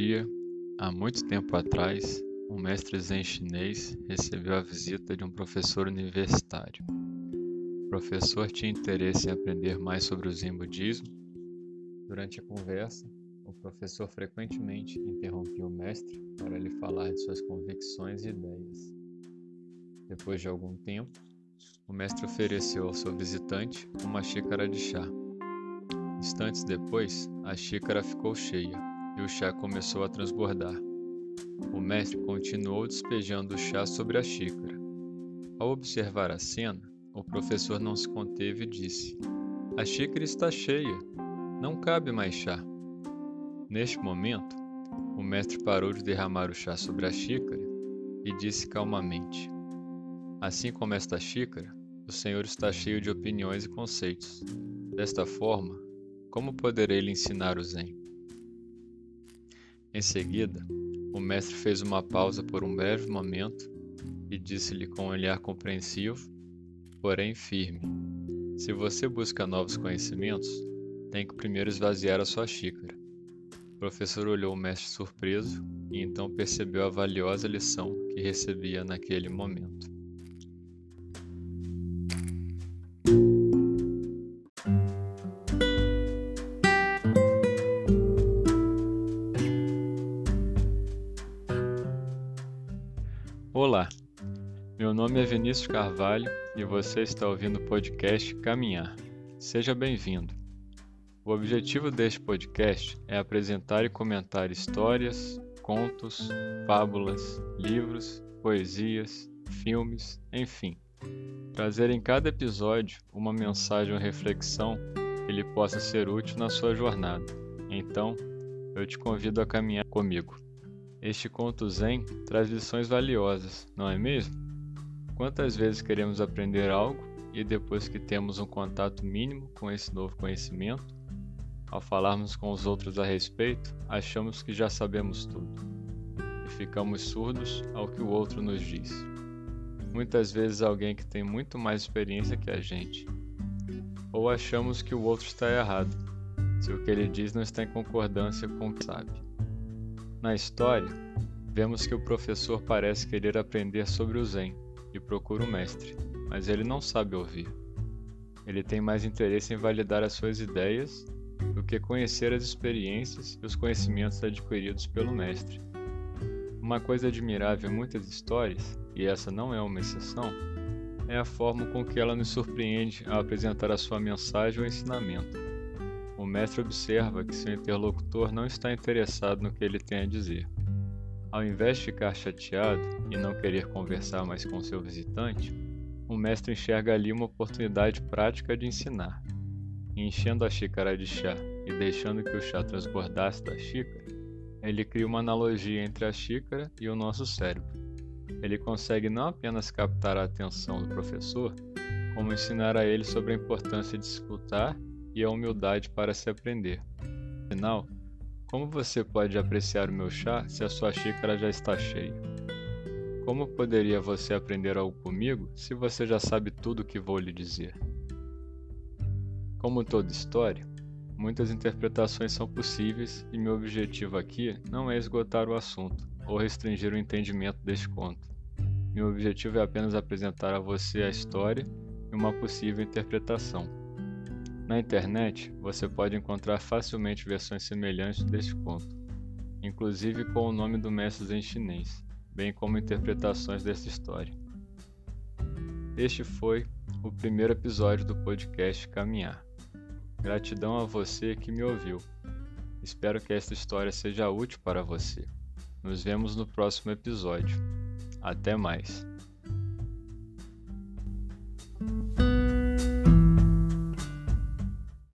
dia, há muito tempo atrás, um mestre zen chinês recebeu a visita de um professor universitário. O professor tinha interesse em aprender mais sobre o Zen budismo. Durante a conversa, o professor frequentemente interrompia o mestre para lhe falar de suas convicções e ideias. Depois de algum tempo, o mestre ofereceu ao seu visitante uma xícara de chá. Instantes depois, a xícara ficou cheia e o chá começou a transbordar. O mestre continuou despejando o chá sobre a xícara. Ao observar a cena, o professor não se conteve e disse: A xícara está cheia, não cabe mais chá. Neste momento, o mestre parou de derramar o chá sobre a xícara e disse calmamente: Assim como esta xícara, o Senhor está cheio de opiniões e conceitos. Desta forma, como poderei lhe ensinar o Zen? Em seguida, o mestre fez uma pausa por um breve momento e disse-lhe com um olhar compreensivo, porém firme: Se você busca novos conhecimentos, tem que primeiro esvaziar a sua xícara. O professor olhou o mestre surpreso e então percebeu a valiosa lição que recebia naquele momento. Meu nome é Vinícius Carvalho e você está ouvindo o podcast Caminhar. Seja bem-vindo. O objetivo deste podcast é apresentar e comentar histórias, contos, fábulas, livros, poesias, filmes, enfim. Trazer em cada episódio uma mensagem ou reflexão que lhe possa ser útil na sua jornada. Então, eu te convido a caminhar comigo. Este conto zen traz lições valiosas, não é mesmo? Quantas vezes queremos aprender algo e depois que temos um contato mínimo com esse novo conhecimento, ao falarmos com os outros a respeito, achamos que já sabemos tudo e ficamos surdos ao que o outro nos diz. Muitas vezes alguém que tem muito mais experiência que a gente. Ou achamos que o outro está errado, se o que ele diz não está em concordância com o que sabe. Na história, vemos que o professor parece querer aprender sobre o Zen e procura o mestre, mas ele não sabe ouvir. Ele tem mais interesse em validar as suas ideias do que conhecer as experiências e os conhecimentos adquiridos pelo mestre. Uma coisa admirável em muitas histórias, e essa não é uma exceção, é a forma com que ela nos surpreende ao apresentar a sua mensagem ou ensinamento o mestre observa que seu interlocutor não está interessado no que ele tem a dizer. Ao invés de ficar chateado e não querer conversar mais com seu visitante, o mestre enxerga ali uma oportunidade prática de ensinar. Enchendo a xícara de chá e deixando que o chá transbordasse da xícara, ele cria uma analogia entre a xícara e o nosso cérebro. Ele consegue não apenas captar a atenção do professor, como ensinar a ele sobre a importância de escutar e a humildade para se aprender. Afinal, como você pode apreciar o meu chá se a sua xícara já está cheia? Como poderia você aprender algo comigo se você já sabe tudo o que vou lhe dizer? Como toda história, muitas interpretações são possíveis e meu objetivo aqui não é esgotar o assunto ou restringir o entendimento deste conto. Meu objetivo é apenas apresentar a você a história e uma possível interpretação. Na internet, você pode encontrar facilmente versões semelhantes deste conto, inclusive com o nome do mestre em chinês, bem como interpretações dessa história. Este foi o primeiro episódio do podcast Caminhar. Gratidão a você que me ouviu. Espero que esta história seja útil para você. Nos vemos no próximo episódio. Até mais!